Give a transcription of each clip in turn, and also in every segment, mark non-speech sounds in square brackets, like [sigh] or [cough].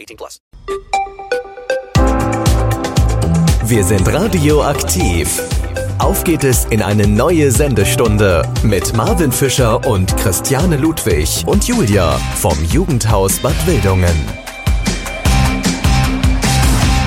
18 plus. Wir sind radioaktiv. Auf geht es in eine neue Sendestunde mit Marvin Fischer und Christiane Ludwig und Julia vom Jugendhaus Bad Wildungen.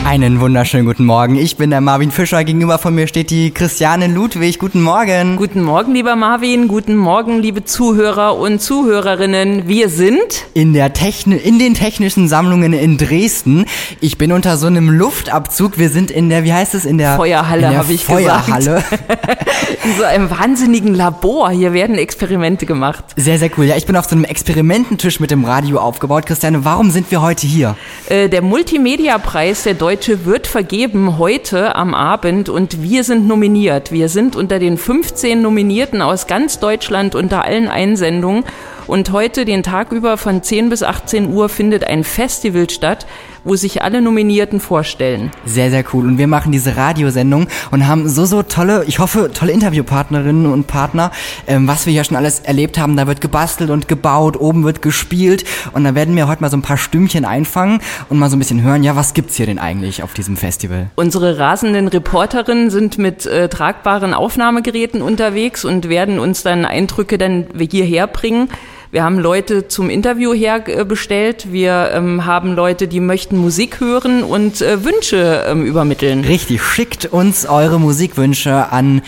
Einen wunderschönen guten Morgen. Ich bin der Marvin Fischer. Gegenüber von mir steht die Christiane Ludwig. Guten Morgen. Guten Morgen, lieber Marvin. Guten Morgen, liebe Zuhörer und Zuhörerinnen. Wir sind in der Techni in den technischen Sammlungen in Dresden. Ich bin unter so einem Luftabzug. Wir sind in der, wie heißt es, in der Feuerhalle, habe ich Feuerhalle. gesagt. [laughs] in so einem wahnsinnigen Labor. Hier werden Experimente gemacht. Sehr, sehr cool. Ja, ich bin auf so einem Experimententisch mit dem Radio aufgebaut. Christiane, warum sind wir heute hier? Äh, der Multimedia-Preis der Deutschen Deutsche wird vergeben heute am Abend und wir sind nominiert. Wir sind unter den 15 Nominierten aus ganz Deutschland unter allen Einsendungen und heute den Tag über von 10 bis 18 Uhr findet ein Festival statt, wo sich alle Nominierten vorstellen. Sehr, sehr cool. Und wir machen diese Radiosendung und haben so, so tolle, ich hoffe, tolle Interviewpartnerinnen und Partner, ähm, was wir hier schon alles erlebt haben. Da wird gebastelt und gebaut, oben wird gespielt und da werden wir heute mal so ein paar Stümmchen einfangen und mal so ein bisschen hören, ja, was gibt's hier denn eigentlich auf diesem Festival? Unsere rasenden Reporterinnen sind mit äh, tragbaren Aufnahmegeräten unterwegs und werden uns dann Eindrücke dann hierher bringen. Wir haben Leute zum Interview herbestellt. Wir ähm, haben Leute, die möchten Musik hören und äh, Wünsche ähm, übermitteln. Richtig, schickt uns eure Musikwünsche an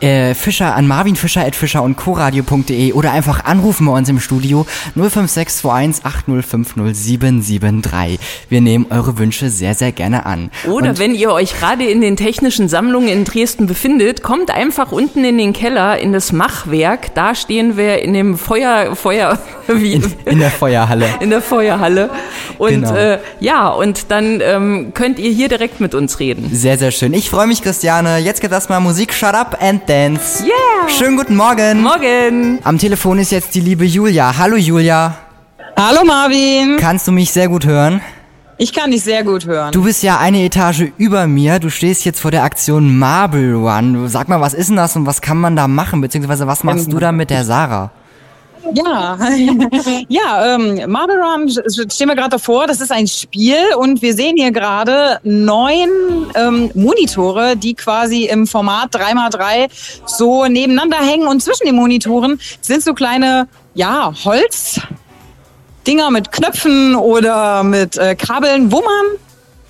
äh, Fischer an Marvin Fischer at Fischer und coradio.de oder einfach anrufen bei uns im Studio 05621 8050773. Wir nehmen eure Wünsche sehr, sehr gerne an. Oder und wenn ihr euch gerade in den technischen Sammlungen in Dresden befindet, kommt einfach unten in den Keller in das Machwerk. Da stehen wir in dem Feuer, Feuer, [laughs] wie? In, in der Feuerhalle. [laughs] In der Feuerhalle. Und genau. äh, ja, und dann ähm, könnt ihr hier direkt mit uns reden. Sehr, sehr schön. Ich freue mich, Christiane. Jetzt geht das mal Musik. Shut up and Dance. Yeah! Schönen guten Morgen. Morgen. Am Telefon ist jetzt die liebe Julia. Hallo Julia. Hallo Marvin. Kannst du mich sehr gut hören? Ich kann dich sehr gut hören. Du bist ja eine Etage über mir. Du stehst jetzt vor der Aktion Marble One. Sag mal, was ist denn das und was kann man da machen? Beziehungsweise was machst ähm, du da mit der Sarah? Ja, [laughs] ja, ähm, Marble Run stehen wir gerade davor. Das ist ein Spiel und wir sehen hier gerade neun ähm, Monitore, die quasi im Format 3x3 so nebeneinander hängen und zwischen den Monitoren sind so kleine, ja, Holzdinger mit Knöpfen oder mit äh, Kabeln, wo man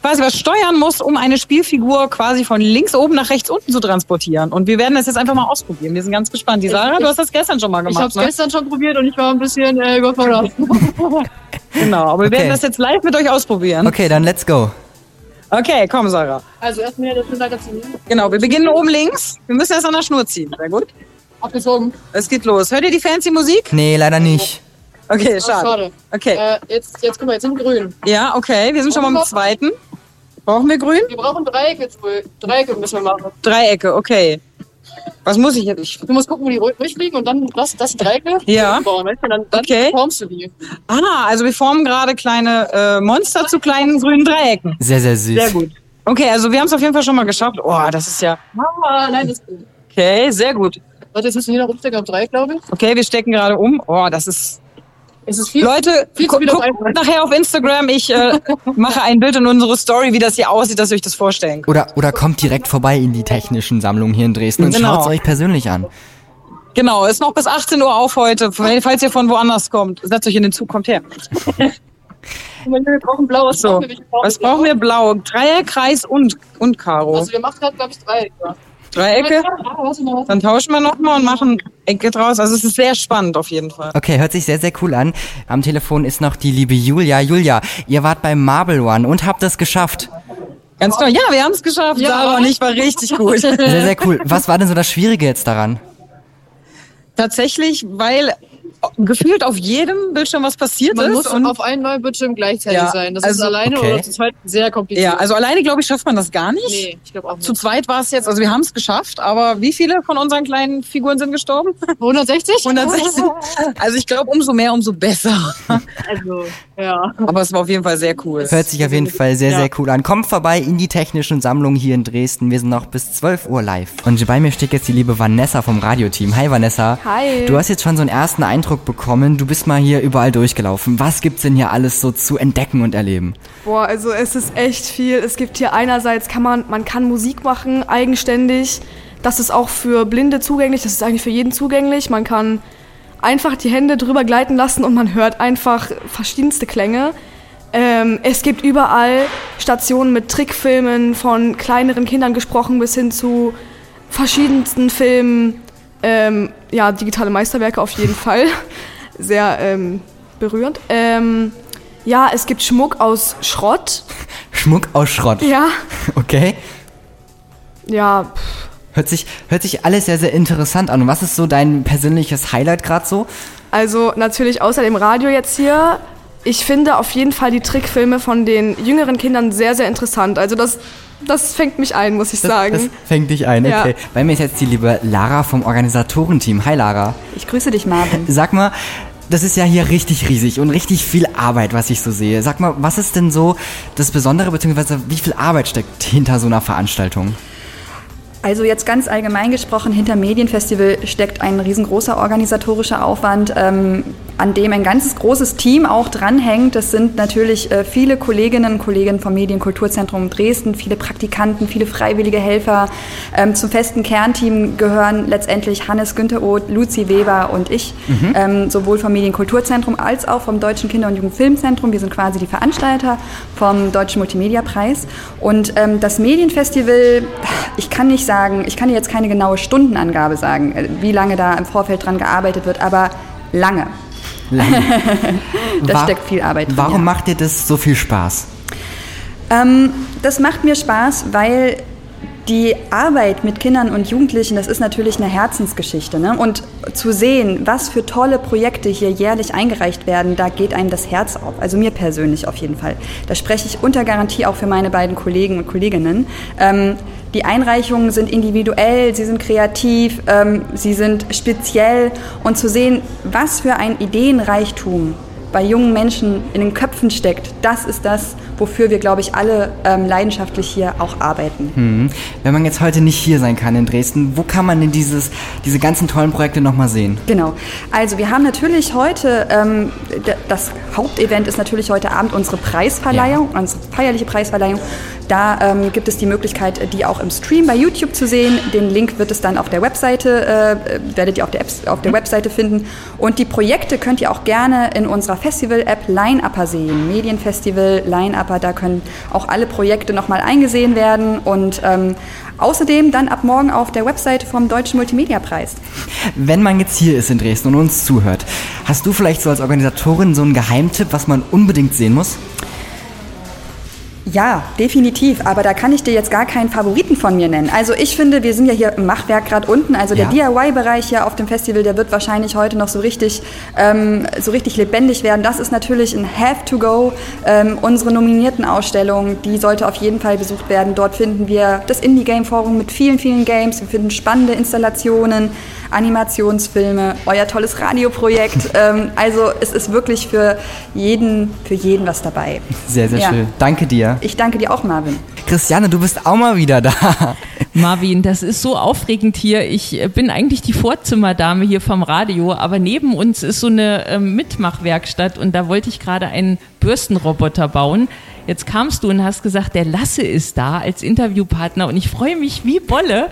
quasi was steuern muss, um eine Spielfigur quasi von links oben nach rechts unten zu transportieren. Und wir werden das jetzt einfach mal ausprobieren. Wir sind ganz gespannt. Die Sarah, du hast das gestern schon mal gemacht. Ich habe es ne? gestern schon probiert und ich war ein bisschen äh, überfordert. [laughs] [laughs] genau, aber wir okay. werden das jetzt live mit euch ausprobieren. Okay, dann let's go. Okay, komm, Sarah. Also erstmal das Magazin. Genau, wir beginnen oben links. Wir müssen erst an der Schnur ziehen. Sehr gut. Abgezogen. Es geht los. Hört ihr die fancy Musik? Nee, leider nicht. Okay, schade. schade. Okay. Äh, jetzt, jetzt guck mal, jetzt sind wir grün. Ja, okay. Wir sind schon mal im zweiten. Brauchen wir grün? Wir brauchen Dreiecke. Dreiecke müssen wir machen. Dreiecke, okay. Was muss ich jetzt? Du musst gucken, wo die durchfliegen und dann das, das Dreiecke ja. bauen. Weißt du? Dann, dann okay. formst du die. Ah, also wir formen gerade kleine äh, Monster zu kleinen grünen Dreiecken. Sehr, sehr süß. Sehr gut. Okay, also wir haben es auf jeden Fall schon mal geschafft. Oh, das ist ja... Mama, nein, das ist gut. Okay, sehr gut. Warte, jetzt müssen wir hier noch umstecken auf Dreieck, glaube ich. Okay, wir stecken gerade um. Oh, das ist viel, Leute, viel guckt nachher auf Instagram. Ich äh, [laughs] mache ein Bild in unsere Story, wie das hier aussieht, dass ihr euch das vorstellen könnt. Oder, oder kommt direkt vorbei in die technischen Sammlungen hier in Dresden und genau. schaut es euch persönlich an. Genau, ist noch bis 18 Uhr auf heute. Falls ihr von woanders kommt, setzt euch in den Zug, kommt her. [laughs] Wir brauchen blau. Was So, brauchen wir? Was brauchen wir? Blau. Dreieck, Kreis und, und Karo. Also wir machen gerade, glaube ich, drei. Ja. Warte. Dann tauschen wir nochmal und machen Ecke draus. Also es ist sehr spannend auf jeden Fall. Okay, hört sich sehr, sehr cool an. Am Telefon ist noch die liebe Julia. Julia, ihr wart beim Marble One und habt es geschafft. Ganz toll. Ja, wir haben es geschafft. Ja. Sarah und ich war richtig gut. Sehr, sehr cool. Was war denn so das Schwierige jetzt daran? Tatsächlich, weil gefühlt auf jedem Bildschirm was passiert Man ist. muss und auf einem neuen Bildschirm gleichzeitig Ja, sein. Das also- ist alleine okay. oder zu zweit sehr kompliziert. ja, also alleine glaube ich schafft man das gar nicht. nee, ich glaube auch nicht. Zu zweit war es jetzt, also wir haben es geschafft, aber wie viele von unseren kleinen Figuren sind gestorben? [laughs] 160? 160. Also ich glaube, umso mehr, umso besser. [laughs] Also, ja. Aber es war auf jeden Fall sehr cool. Hört sich auf jeden Fall sehr, Ja. sehr cool an. Kommt vorbei in die technischen Sammlungen hier in Dresden. Wir sind noch bis 12 Uhr live. Und bei mir steht jetzt die liebe Vanessa vom Radioteam. Hi Vanessa. Hi. Du hast jetzt schon so einen ersten Eindruck bekommen. Du bist mal hier überall durchgelaufen. Was gibt's denn hier alles so zu entdecken und erleben? Boah, also es ist echt viel. Es gibt hier einerseits kann man, man kann Musik machen, eigenständig. Das ist auch für Blinde zugänglich, das ist eigentlich für jeden zugänglich. Man kann einfach die Hände drüber gleiten lassen und man hört einfach verschiedenste Klänge. Ähm, es gibt überall Stationen mit Trickfilmen, von kleineren Kindern gesprochen bis hin zu verschiedensten Filmen. Ähm, ja, digitale Meisterwerke auf jeden [laughs] Fall. Sehr ähm, berührend. Ähm, ja, es gibt Schmuck aus Schrott. Schmuck aus Schrott. Ja, Okay. ja, pff. Hört sich, hört sich alles sehr, sehr interessant an. Und was ist so dein persönliches Highlight gerade so? also natürlich außer dem Radio jetzt hier. Ich finde auf jeden Fall die Trickfilme von den jüngeren Kindern sehr, sehr interessant. Also das, das fängt mich ein, muss ich Das, sagen. das fängt dich ein, Ja. okay. Bei mir ist jetzt die liebe Lara vom Organisatorenteam. Hi Lara. Ich grüße dich, Marvin. Sag mal, das ist ja hier richtig riesig und richtig viel Arbeit, was ich so sehe. Sag mal, was ist denn so das Besondere, beziehungsweise wie viel Arbeit steckt hinter so einer Veranstaltung? Also jetzt ganz allgemein gesprochen, hinter Medienfestival steckt ein riesengroßer organisatorischer Aufwand, ähm, an dem ein ganzes großes Team auch dranhängt. Das sind natürlich äh, viele Kolleginnen und Kollegen vom Medienkulturzentrum Dresden, viele Praktikanten, viele freiwillige Helfer. Ähm, zum festen Kernteam gehören letztendlich Hannes Günther Oth, Luzi Weber und ich, Mhm. ähm, sowohl vom Medienkulturzentrum als auch vom Deutschen Kinder- und Jugendfilmzentrum. Wir sind quasi die Veranstalter vom Deutschen Multimedia-Preis. Und ähm, das Medienfestival, ich kann nicht sagen, ich kann dir jetzt keine genaue Stundenangabe sagen, äh, wie lange da im Vorfeld dran gearbeitet wird, aber lange. Lange. [laughs] da Wa- steckt viel Arbeit drin. Warum ja. macht dir das so viel Spaß? Ähm, das macht mir Spaß, weil die Arbeit mit Kindern und Jugendlichen, das ist natürlich eine Herzensgeschichte. Ne? Und zu sehen, was für tolle Projekte hier jährlich eingereicht werden, da geht einem das Herz auf. Also mir persönlich auf jeden Fall. Da spreche ich unter Garantie auch für meine beiden Kollegen und Kolleginnen. Ähm, die Einreichungen sind individuell, sie sind kreativ, ähm, sie sind speziell. Und zu sehen, was für ein Ideenreichtum bei jungen Menschen in den Köpfen steckt, das ist das, wofür wir, glaube ich, alle ähm, leidenschaftlich hier auch arbeiten. Hm. Wenn man jetzt heute nicht hier sein kann in Dresden, wo kann man denn dieses, diese ganzen tollen Projekte nochmal sehen? Genau. Also wir haben natürlich heute, ähm, das Hauptevent ist natürlich heute Abend unsere Preisverleihung, unsere feierliche Preisverleihung. Da ähm, gibt es die Möglichkeit, die auch im Stream bei YouTube zu sehen. Den Link wird es dann auf der Webseite, äh, werdet ihr auf der, Apps, auf der Webseite finden. Und die Projekte könnt ihr auch gerne in unserer Festival-App Line-Upper sehen. Medienfestival, Line-Upper, da können auch alle Projekte nochmal eingesehen werden. Und ähm, außerdem dann ab morgen auf der Webseite vom Deutschen Multimedia-Preis. Wenn man jetzt hier ist in Dresden und uns zuhört, hast du vielleicht so als Organisatorin so einen Geheimtipp, was man unbedingt sehen muss? Ja, definitiv. Aber da kann ich dir jetzt gar keinen Favoriten von mir nennen. Also ich finde, wir sind ja hier im Machwerk gerade unten. Also der Ja. DIY-Bereich hier auf dem Festival, der wird wahrscheinlich heute noch so richtig, ähm, so richtig lebendig werden. Das ist natürlich ein Have to Go. Ähm, unsere nominierten Ausstellung, die sollte auf jeden Fall besucht werden. Dort finden wir das Indie Game Forum mit vielen, vielen Games. Wir finden spannende Installationen, Animationsfilme, euer tolles Radioprojekt. [laughs] ähm, also es ist wirklich für jeden, für jeden was dabei. Sehr, sehr Ja. schön. Danke dir. Ich danke dir auch, Marvin. Christiane, du bist auch mal wieder da. Marvin, das ist so aufregend hier. Ich bin eigentlich die Vorzimmerdame hier vom Radio, aber neben uns ist so eine ähm, Mitmachwerkstatt und da wollte ich gerade einen Bürstenroboter bauen. Jetzt kamst du und hast gesagt, der Lasse ist da als Interviewpartner und ich freue mich wie Bolle.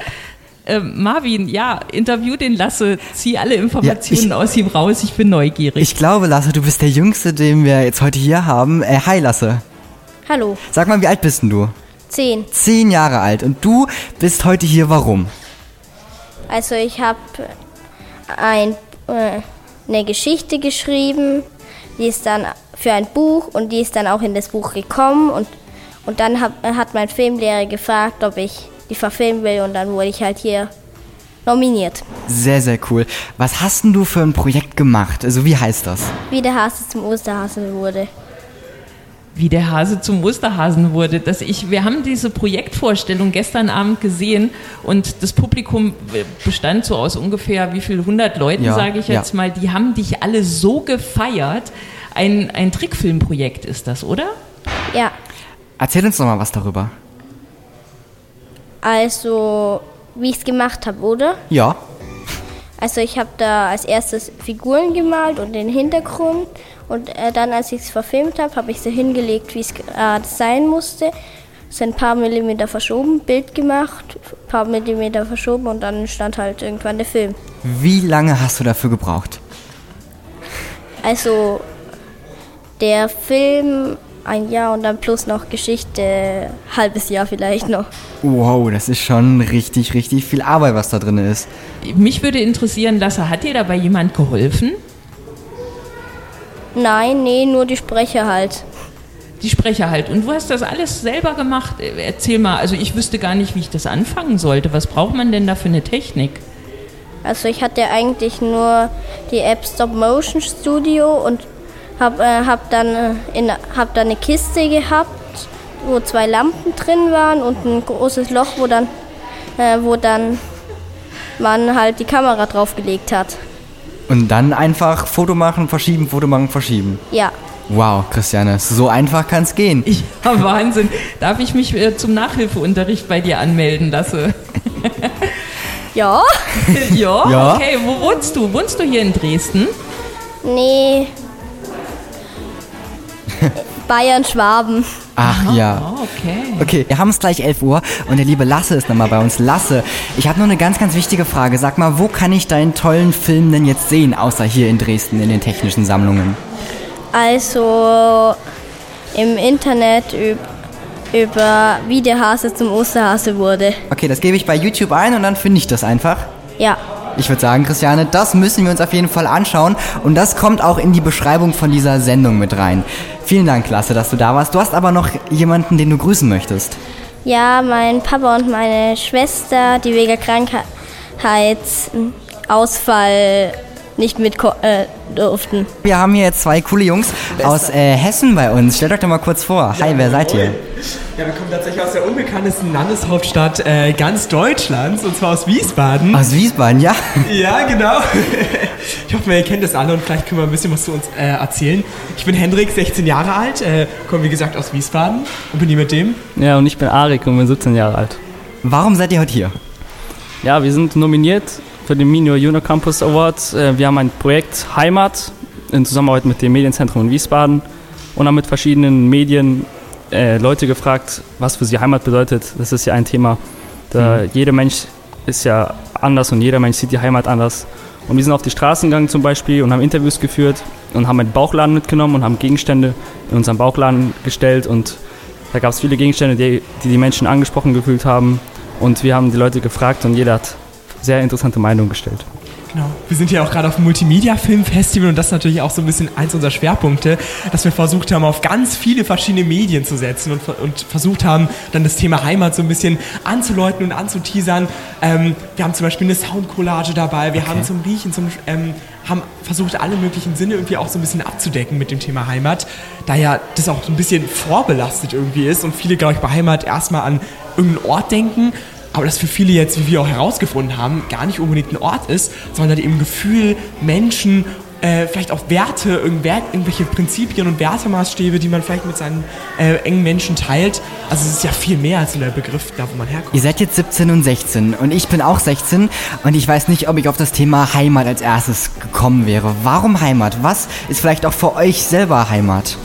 Äh, Marvin, ja, interview den Lasse, zieh alle Informationen Ja, aus ihm raus, ich bin neugierig. Ich glaube, Lasse, du bist der Jüngste, den wir jetzt heute hier haben. Äh, hi, Lasse. Hallo, Sag mal, wie alt bist denn du? zehn. Zehn Jahre alt. Und du bist heute hier, warum? Also ich habe ein, äh, eine Geschichte geschrieben, die ist dann für ein Buch und die ist dann auch in das Buch gekommen und, und dann hab, hat mein Filmlehrer gefragt, ob ich die verfilmen will und dann wurde ich halt hier nominiert. Sehr, sehr cool. Was hast denn du für ein Projekt gemacht? Also, wie heißt das? Wie der Hase zum Osterhasen wurde. Wie der Hase zum Osterhasen wurde. Dass ich, wir haben diese Projektvorstellung gestern Abend gesehen und das Publikum bestand so aus ungefähr wie viel hundert Leuten, Ja, sage ich jetzt ja. mal. Die haben dich alle so gefeiert. Ein, ein Trickfilmprojekt ist das, oder? Ja, Erzähl uns doch mal was darüber. also wie ich es gemacht habe, oder? Ja. Also ich habe da als erstes Figuren gemalt und den Hintergrund und äh, dann, als ich es verfilmt habe, habe ich sie hingelegt, wie es gerade sein musste. So ein paar Millimeter verschoben, Bild gemacht, ein paar Millimeter verschoben und dann stand halt irgendwann der Film. Wie lange hast du dafür gebraucht? Also der Film ein Jahr und dann plus noch Geschichte, halbes Jahr vielleicht noch. Wow, das ist schon richtig, richtig viel Arbeit, was da drin ist. Mich würde interessieren, Lasse, hat dir dabei jemand geholfen? Nein, nee, nur die Sprecher halt. Die Sprecher halt. Und du hast das alles selber gemacht. Äh, Erzähl mal, also ich wüsste gar nicht, wie ich das anfangen sollte. Was braucht man denn da für eine Technik? Also ich hatte eigentlich nur die App Stop Motion Studio und habe äh, hab dann, äh, in, hab dann eine Kiste gehabt, wo zwei Lampen drin waren und ein großes Loch, wo dann, äh, wo dann man halt die Kamera draufgelegt hat. Und dann einfach Foto machen, verschieben, Foto machen, verschieben. Ja, Wow, Christiane, so einfach kann's gehen. Ja, Wahnsinn. Darf ich mich äh, zum Nachhilfeunterricht bei dir anmelden, Lasse? [laughs] ja. [laughs] ja? Ja. Okay, wo wohnst du? Wohnst du hier in Dresden? nee. [laughs] Bayern, Schwaben. Ach ja. Okay. Okay, wir haben es gleich 11 Uhr und der liebe Lasse ist nochmal bei uns. Lasse, ich habe nur eine ganz, ganz wichtige Frage. Sag mal, wo kann ich deinen tollen Film denn jetzt sehen, außer hier in Dresden in den technischen Sammlungen? Also im Internet üb über wie der Hase zum Osterhase wurde. Okay, das gebe ich bei YouTube ein und dann finde ich das einfach. Ja. Ich würde sagen, Christiane, das müssen wir uns auf jeden Fall anschauen und das kommt auch in die Beschreibung von dieser Sendung mit rein. Vielen Dank, Lasse, dass du da warst. Du hast aber noch jemanden, den du grüßen möchtest. Ja, mein Papa und meine Schwester, die wegen Krankheitsausfall nicht mit äh, durften. Wir haben hier jetzt zwei coole Jungs aus äh, Hessen bei uns. Stellt euch doch mal kurz vor. Hi, wer seid ihr? Ja, wir kommen tatsächlich aus der unbekanntesten Landeshauptstadt äh, ganz Deutschlands, und zwar aus Wiesbaden. Aus Wiesbaden, ja? Ja, genau. Ich hoffe, ihr kennt das alle und vielleicht können wir ein bisschen was zu uns äh, erzählen. Ich bin Hendrik, 16 Jahre alt, äh, komme wie gesagt aus Wiesbaden und bin hier mit dem. Ja, und ich bin Arik und bin 17 Jahre alt. Warum seid ihr heute hier? Ja, wir sind nominiert für den Minor Juno Campus Award. Äh, Wir haben ein Projekt Heimat in Zusammenarbeit mit dem Medienzentrum in Wiesbaden und haben mit verschiedenen Medien äh, Leute gefragt, was für sie Heimat bedeutet. Das ist ja ein Thema. Da Mhm. Jeder Mensch ist ja anders und jeder Mensch sieht die Heimat anders. Und wir sind auf die Straßen gegangen zum Beispiel und haben Interviews geführt und haben einen Bauchladen mitgenommen und haben Gegenstände in unseren Bauchladen gestellt und da gab es viele Gegenstände, die, die die Menschen angesprochen gefühlt haben und wir haben die Leute gefragt und jeder hat sehr interessante Meinungen gestellt. Genau. Wir sind ja auch gerade auf dem Multimedia-Film-Festival und das ist natürlich auch so ein bisschen eins unserer Schwerpunkte, dass wir versucht haben, auf ganz viele verschiedene Medien zu setzen und, und versucht haben, dann das Thema Heimat so ein bisschen anzuläuten und anzuteasern. Ähm, wir haben zum Beispiel eine Soundcollage dabei, wir haben zum Riechen, zum, ähm, haben versucht, alle möglichen Sinne irgendwie auch so ein bisschen abzudecken mit dem Thema Heimat, da ja das auch so ein bisschen vorbelastet irgendwie ist und viele, glaube ich, bei Heimat erstmal an irgendeinen Ort denken aber das für viele jetzt, wie wir auch herausgefunden haben, gar nicht unbedingt ein Ort ist, sondern eben Gefühl, Menschen, äh, vielleicht auch Werte, irgendwelche Prinzipien und Wertemaßstäbe, die man vielleicht mit seinen äh, engen Menschen teilt. Also es ist ja viel mehr als nur der Begriff, da wo man herkommt. Ihr seid jetzt 17 und 16 und ich bin auch 16 und ich weiß nicht, ob ich auf das Thema Heimat als erstes gekommen wäre. Warum Heimat? Was ist vielleicht auch für euch selber Heimat?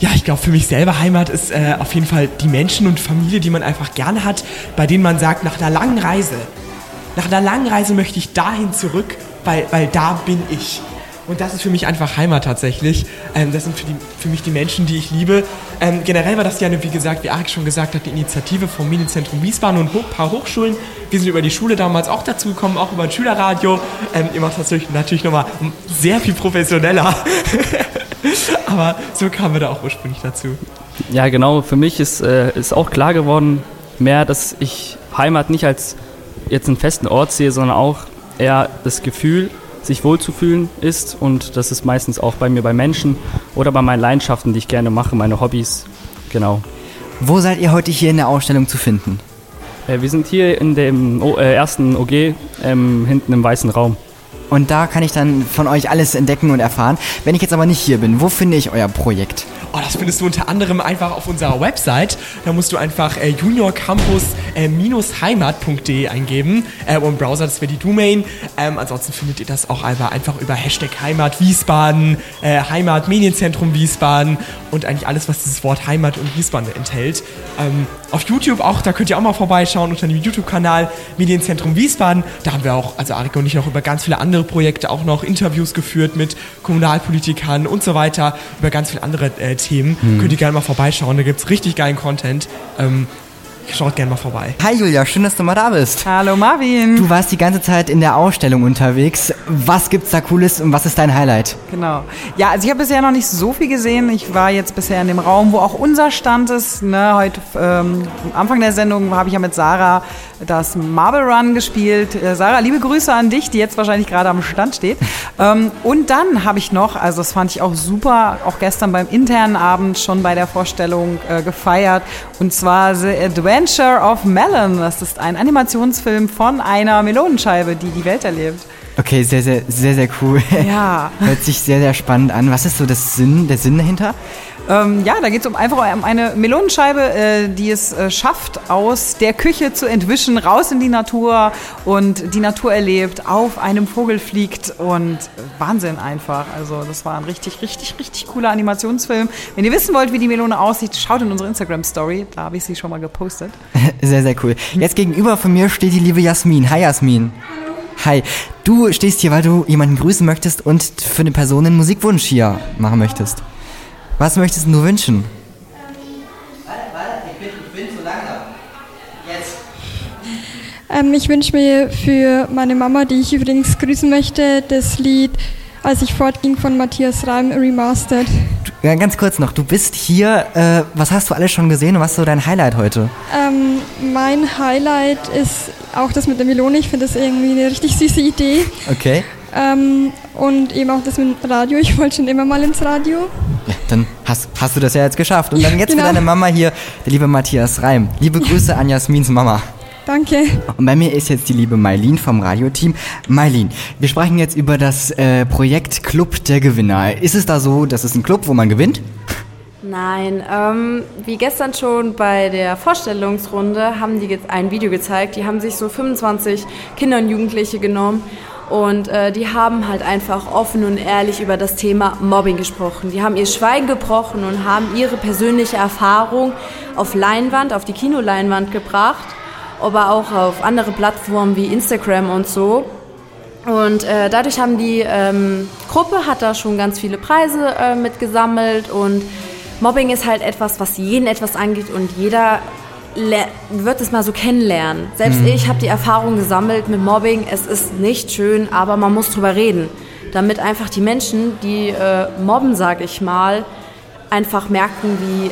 Ja, ich glaube, für mich selber Heimat ist äh, auf jeden Fall die Menschen und Familie, die man einfach gerne hat, bei denen man sagt, nach einer langen Reise, nach einer langen Reise möchte ich dahin zurück, weil, weil da bin ich. Und das ist für mich einfach Heimat tatsächlich. Ähm, das sind für, die, für mich die Menschen, die ich liebe. Ähm, generell war das ja, wie gesagt, wie Arik schon gesagt hat, die Initiative vom Medienzentrum Wiesbaden und ein paar Hochschulen. Wir sind über die Schule damals auch dazu gekommen, auch über ein Schülerradio. Ähm, ihr macht das natürlich, natürlich nochmal sehr viel professioneller. [laughs] Aber so kamen wir da auch ursprünglich dazu. Ja, genau. Für mich ist, äh, ist auch klar geworden, mehr, dass ich Heimat nicht als jetzt einen festen Ort sehe, sondern auch eher das Gefühl, sich wohlzufühlen ist. Und das ist meistens auch bei mir bei Menschen oder bei meinen Leidenschaften, die ich gerne mache, meine Hobbys. Genau. Wo seid ihr heute hier in der Ausstellung zu finden? Äh, wir sind hier in dem o äh, ersten OG, ähm, hinten im weißen Raum. Und da kann ich dann von euch alles entdecken und erfahren. Wenn ich jetzt aber nicht hier bin, wo finde ich euer Projekt? Oh, das findest du unter anderem einfach auf unserer Website. Da musst du einfach äh, juniorcampus-heimat.de eingeben äh, und im Browser, das wäre die Domain. Ähm, ansonsten findet ihr das auch einfach, einfach über Hashtag Heimat Wiesbaden, äh, Heimat Medienzentrum Wiesbaden und eigentlich alles, was dieses Wort Heimat und Wiesbaden enthält. Ähm, auf YouTube auch, da könnt ihr auch mal vorbeischauen unter dem YouTube-Kanal Medienzentrum Wiesbaden. Da haben wir auch, also Arik und ich noch über ganz viele andere Projekte auch noch Interviews geführt mit Kommunalpolitikern und so weiter, über ganz viele andere äh, Themen. Mhm. Könnt ihr gerne mal vorbeischauen, da gibt es richtig geilen Content. Ähm, schaut gerne mal vorbei. Hi Julia, schön, dass du mal da bist. Hallo Marvin. Du warst die ganze Zeit in der Ausstellung unterwegs. Was gibt's da Cooles und was ist dein Highlight? Genau. Ja, also ich habe bisher noch nicht so viel gesehen. Ich war jetzt bisher in dem Raum, wo auch unser Stand ist. Ne, heute ähm, am Anfang der Sendung habe ich ja mit Sarah das Marble Run gespielt. Äh, Sarah, liebe Grüße an dich, die jetzt wahrscheinlich gerade am Stand steht. [laughs] Ähm, und dann habe ich noch, also das fand ich auch super, auch gestern beim internen Abend schon bei der Vorstellung äh, gefeiert. Und zwar The Adventure of Melon. Das ist ein Animationsfilm von einer Melonenscheibe, die die Welt erlebt. Okay, sehr, sehr, sehr, sehr cool. Ja. [laughs] Hört sich sehr, sehr spannend an. Was ist so das Sinn, der Sinn dahinter? Ähm, ja, da geht es um einfach um eine Melonenscheibe, äh, die es äh, schafft, aus der Küche zu entwischen, raus in die Natur und die Natur erlebt, auf einem Vogel fliegt und Wahnsinn einfach. Also das war ein richtig, richtig, richtig cooler Animationsfilm. Wenn ihr wissen wollt, wie die Melone aussieht, schaut in unsere Instagram-Story, da habe ich sie schon mal gepostet. [laughs] Sehr, sehr cool. Jetzt gegenüber von mir steht die liebe Jasmin. Hi Jasmin. Hi. Du stehst hier, weil du jemanden grüßen möchtest und für eine Person einen Musikwunsch hier machen möchtest. Was möchtest du wünschen? Ähm, ich wünsche mir für meine Mama, die ich übrigens grüßen möchte, das Lied Als ich fortging von Matthias Reim remastered. Ja, ganz kurz noch. Du bist hier. Äh, was hast du alles schon gesehen und was ist so dein Highlight heute? Ähm, mein Highlight ist auch das mit der Melone. Ich finde das irgendwie eine richtig süße Idee. Okay. Ähm, und eben auch das mit dem Radio. Ich wollte schon immer mal ins Radio. Ja, dann hast, hast du das ja jetzt geschafft. Und dann [laughs] jetzt Genau. für deine Mama hier, der liebe Matthias Reim. Liebe Grüße an Jasmins Mama. Danke. Und bei mir ist jetzt die liebe Mailin vom Radioteam. Mailin, wir sprechen jetzt über das äh, Projekt Club der Gewinner. Ist es da so, dass es ein Club, wo man gewinnt? Nein, ähm, wie gestern schon bei der Vorstellungsrunde haben die jetzt ein Video gezeigt. Die haben sich so 25 Kinder und Jugendliche genommen und äh, die haben halt einfach offen und ehrlich über das Thema Mobbing gesprochen. Die haben ihr Schweigen gebrochen und haben ihre persönliche Erfahrung auf Leinwand, auf die Kinoleinwand gebracht, aber auch auf andere Plattformen wie Instagram und so. Und äh, dadurch haben die ähm, Gruppe hat da schon ganz viele Preise äh, mitgesammelt und Mobbing ist halt etwas, was jeden etwas angeht und jeder wird es mal so kennenlernen. Selbst Mhm. ich habe die Erfahrung gesammelt mit Mobbing. Es ist nicht schön, aber man muss drüber reden, damit einfach die Menschen, die äh, mobben, sage ich mal, einfach merken, wie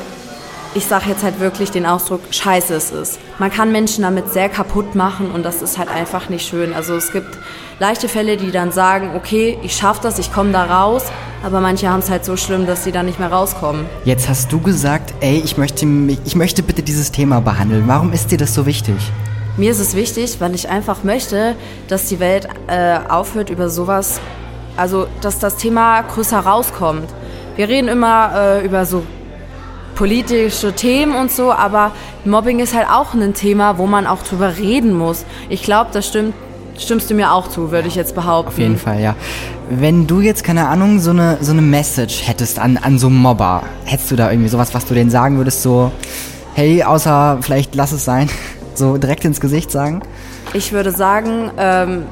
ich sage jetzt halt wirklich den Ausdruck, scheiße es ist. Man kann Menschen damit sehr kaputt machen und das ist halt einfach nicht schön. Also es gibt leichte Fälle, die dann sagen, okay, ich schaffe das, ich komme da raus, aber manche haben es halt so schlimm, dass sie da nicht mehr rauskommen. Jetzt hast du gesagt, ey, ich möchte, ich möchte bitte dieses Thema behandeln. Warum ist dir das so wichtig? Mir ist es wichtig, weil ich einfach möchte, dass die Welt äh, aufhört über sowas, also dass das Thema größer rauskommt. Wir reden immer äh, über so politische Themen und so, aber Mobbing ist halt auch ein Thema, wo man auch drüber reden muss. Ich glaube, das stimmt, stimmst du mir auch zu, würde ich jetzt behaupten. Auf jeden Fall, ja. Wenn du jetzt, keine Ahnung, so eine, so eine Message hättest an, an so einen Mobber, hättest du da irgendwie sowas, was du denen sagen würdest, so, hey, außer vielleicht lass es sein? [laughs] so direkt ins Gesicht sagen? Ich würde sagen, ähm,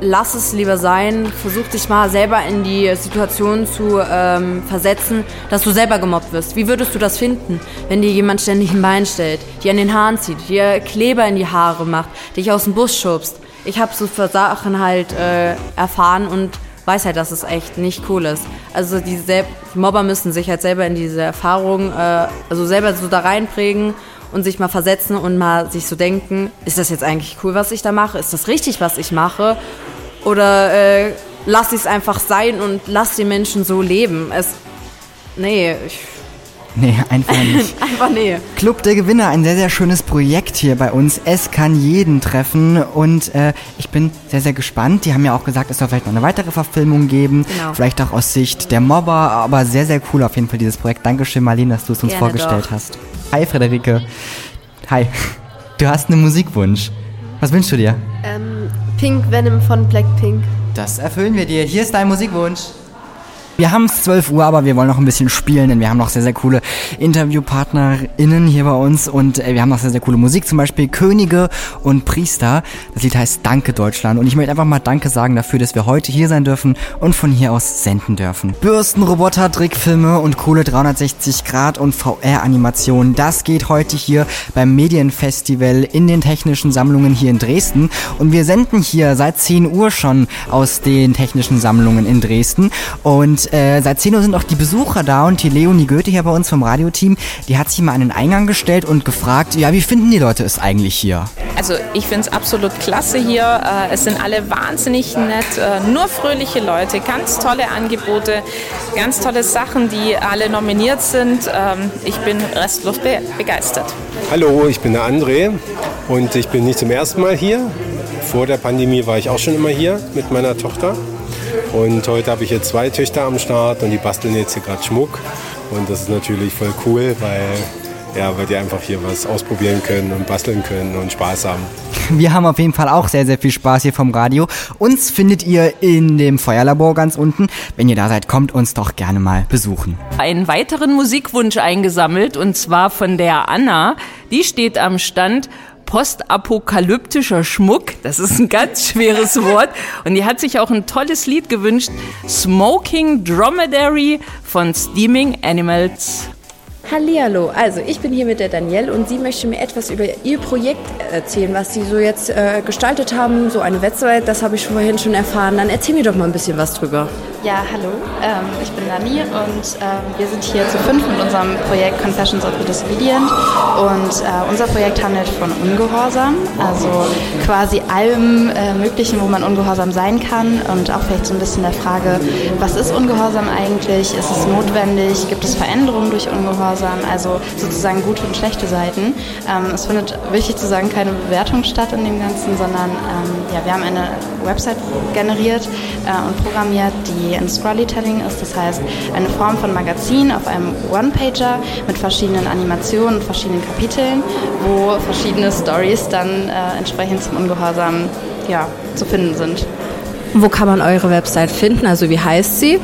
lass es lieber sein. Versuch dich mal selber in die Situation zu ähm, versetzen, dass du selber gemobbt wirst. Wie würdest du das finden, wenn dir jemand ständig ein Bein stellt, dir an den Haaren zieht, dir Kleber in die Haare macht, dich aus dem Bus schubst? Ich habe so für Sachen halt äh, erfahren und weiß halt, dass es echt nicht cool ist. Also die, Sel die Mobber müssen sich halt selber in diese Erfahrung, äh, also selber so da reinprägen und sich mal versetzen und mal sich so denken, ist das jetzt eigentlich cool, was ich da mache? Ist das richtig, was ich mache? Oder äh, lass ich es einfach sein und lass die Menschen so leben? Es, nee, ich, [laughs] Nee, einfach nicht. [laughs] einfach nee. Club der Gewinner, ein sehr, sehr schönes Projekt hier bei uns. Es kann jeden treffen und äh, ich bin sehr, sehr gespannt. Die haben ja auch gesagt, es soll vielleicht noch eine weitere Verfilmung geben. Genau. Vielleicht auch aus Sicht der Mobber, aber sehr, sehr cool auf jeden Fall dieses Projekt. Dankeschön, Marlene, dass du es uns Gerne vorgestellt doch. hast. Hi, Frederike. Hi. [laughs] Du hast einen Musikwunsch. Was wünschst du dir? Ähm, Pink Venom von Blackpink. Das erfüllen wir dir. Hier ist dein Musikwunsch. Wir haben es 12 Uhr, aber wir wollen noch ein bisschen spielen, denn wir haben noch sehr, sehr coole InterviewpartnerInnen hier bei uns und äh, wir haben noch sehr, sehr coole Musik, zum Beispiel Könige und Priester. Das Lied heißt Danke Deutschland und ich möchte einfach mal Danke sagen dafür, dass wir heute hier sein dürfen und von hier aus senden dürfen. Bürsten, Roboter, Trickfilme und coole 360 Grad und VR-Animationen, das geht heute hier beim Medienfestival in den technischen Sammlungen hier in Dresden und wir senden hier seit 10 Uhr schon aus den technischen Sammlungen in Dresden und äh, seit 10 Uhr sind auch die Besucher da und die Leonie Goethe hier bei uns vom Radioteam, die hat sich mal an den Eingang gestellt und gefragt, ja, wie finden die Leute es eigentlich hier? Also ich finde es absolut klasse hier. Äh, Es sind alle wahnsinnig nett, äh, nur fröhliche Leute, ganz tolle Angebote, ganz tolle Sachen, die alle nominiert sind. Ähm, Ich bin restlos be begeistert. Hallo, ich bin der André und ich bin nicht zum ersten Mal hier. Vor der Pandemie war ich auch schon immer hier mit meiner Tochter. Und heute habe ich hier zwei Töchter am Start und die basteln jetzt hier gerade Schmuck. Und das ist natürlich voll cool, weil, ja, weil die einfach hier was ausprobieren können und basteln können und Spaß haben. Wir haben auf jeden Fall auch sehr, sehr viel Spaß hier vom Radio. Uns findet ihr in dem Feuerlabor ganz unten. Wenn ihr da seid, kommt uns doch gerne mal besuchen. einen weiteren Musikwunsch eingesammelt und zwar von der Anna. Die steht am Stand postapokalyptischer Schmuck. Das ist ein ganz schweres Wort. Und die hat sich auch ein tolles Lied gewünscht. Smoking Dromedary von Steaming Animals. Hallihallo, also ich bin hier mit der Danielle und sie möchte mir etwas über ihr Projekt erzählen, was sie so jetzt äh, gestaltet haben, so eine Website, das habe ich vorhin schon erfahren. Dann erzähl mir doch mal ein bisschen was drüber. Ja, hallo, ähm, ich bin Dani und ähm, wir sind hier zu fünf mit unserem Projekt Confessions of the Disobedient. Und äh, unser Projekt handelt von Ungehorsam, also quasi allem äh, Möglichen, wo man ungehorsam sein kann. Und auch vielleicht so ein bisschen der Frage, was ist Ungehorsam eigentlich, ist es notwendig, gibt es Veränderungen durch Ungehorsam, also sozusagen gute und schlechte Seiten. Ähm, es findet, wichtig zu sagen, keine Bewertung statt in dem Ganzen, sondern ähm, ja, wir haben eine Website generiert äh, und programmiert, die ein Scrollytelling ist, das heißt eine Form von Magazin auf einem One-Pager mit verschiedenen Animationen und verschiedenen Kapiteln, wo verschiedene Stories dann äh, entsprechend zum Ungehorsam ja, zu finden sind. Wo kann man eure Website finden? Also wie heißt sie?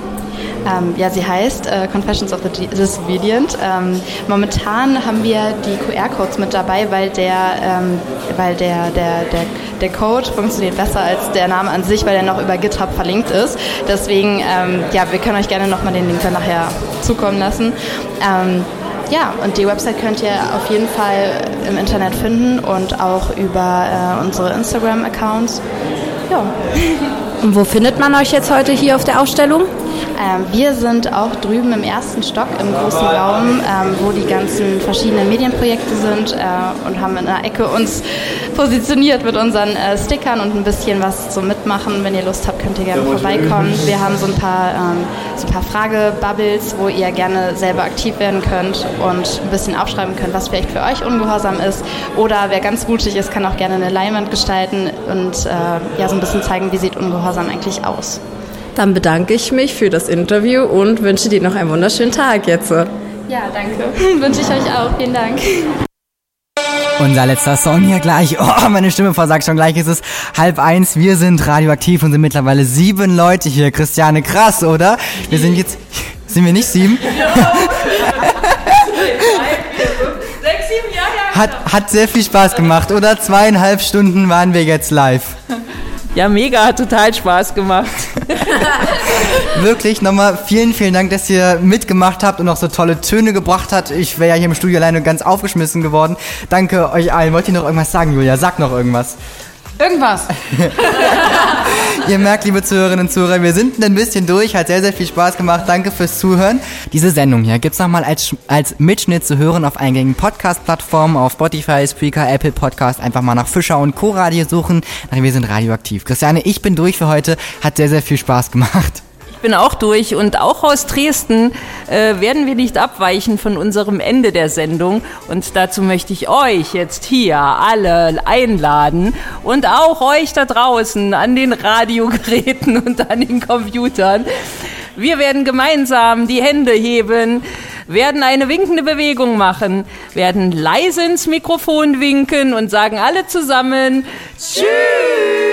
Ähm, ja, sie heißt äh, Confessions of the Disobedient. Ähm, momentan haben wir die QR-Codes mit dabei, weil der, ähm, weil der, der, der, der Code funktioniert besser als der Name an sich, weil er noch über GitHub verlinkt ist. Deswegen, ähm, ja, wir können euch gerne nochmal den Link dann nachher zukommen lassen. Ähm, ja, und die Website könnt ihr auf jeden Fall im Internet finden und auch über äh, unsere Instagram-Accounts. Ja. Und wo findet man euch jetzt heute hier auf der Ausstellung? Ähm, wir sind auch drüben im ersten Stock im großen Raum, ähm, wo die ganzen verschiedenen Medienprojekte sind äh, und haben in einer Ecke uns positioniert mit unseren äh, Stickern und ein bisschen was zum Mitmachen. Wenn ihr Lust habt, könnt ihr gerne vorbeikommen. Wir haben so ein paar, ähm, so paar Fragebubbles, wo ihr gerne selber aktiv werden könnt und ein bisschen aufschreiben könnt, was vielleicht für euch ungehorsam ist. Oder wer ganz mutig ist, kann auch gerne eine Leinwand gestalten und äh, ja, so ein bisschen zeigen, wie sieht Ungehorsam eigentlich aus. Dann bedanke ich mich für das Interview und wünsche dir noch einen wunderschönen Tag jetzt. Ja, danke. [laughs] Wünsche ich euch auch. Vielen Dank. Unser letzter Song hier gleich. [laughs] Oh, meine Stimme versagt schon gleich. Ist es halb eins. Wir sind radioaktiv und sind mittlerweile sieben Leute hier. Christiane, krass, oder? Wir sind jetzt. Sind wir nicht sieben? [laughs] Hat, hat sehr viel Spaß gemacht, oder? Zweieinhalb Stunden waren wir jetzt live. Ja, mega, hat total Spaß gemacht. [laughs] Wirklich, nochmal vielen, vielen Dank, dass ihr mitgemacht habt und auch so tolle Töne gebracht habt. Ich wäre ja hier im Studio alleine ganz aufgeschmissen geworden. Danke euch allen. Wollt ihr noch irgendwas sagen, Julia? Sag noch irgendwas. Irgendwas. [laughs] Ihr merkt, liebe Zuhörerinnen und Zuhörer, wir sind ein bisschen durch, hat sehr, sehr viel Spaß gemacht. Danke fürs Zuhören. Diese Sendung hier gibt's nochmal als, als Mitschnitt zu hören auf eingängigen Podcast-Plattformen, auf Spotify, Spreaker, Apple Podcast. Einfach mal nach Fischer und Co. Radio suchen. Wir sind radioaktiv. Christiane, ich bin durch für heute. Hat sehr, sehr viel Spaß gemacht. Bin auch durch und auch aus Dresden äh, werden wir nicht abweichen von unserem Ende der Sendung. Und dazu möchte ich euch jetzt hier alle einladen und auch euch da draußen an den Radiogeräten [laughs] und an den Computern. Wir werden gemeinsam die Hände heben, werden eine winkende Bewegung machen, werden leise ins Mikrofon winken und sagen alle zusammen Tschüss!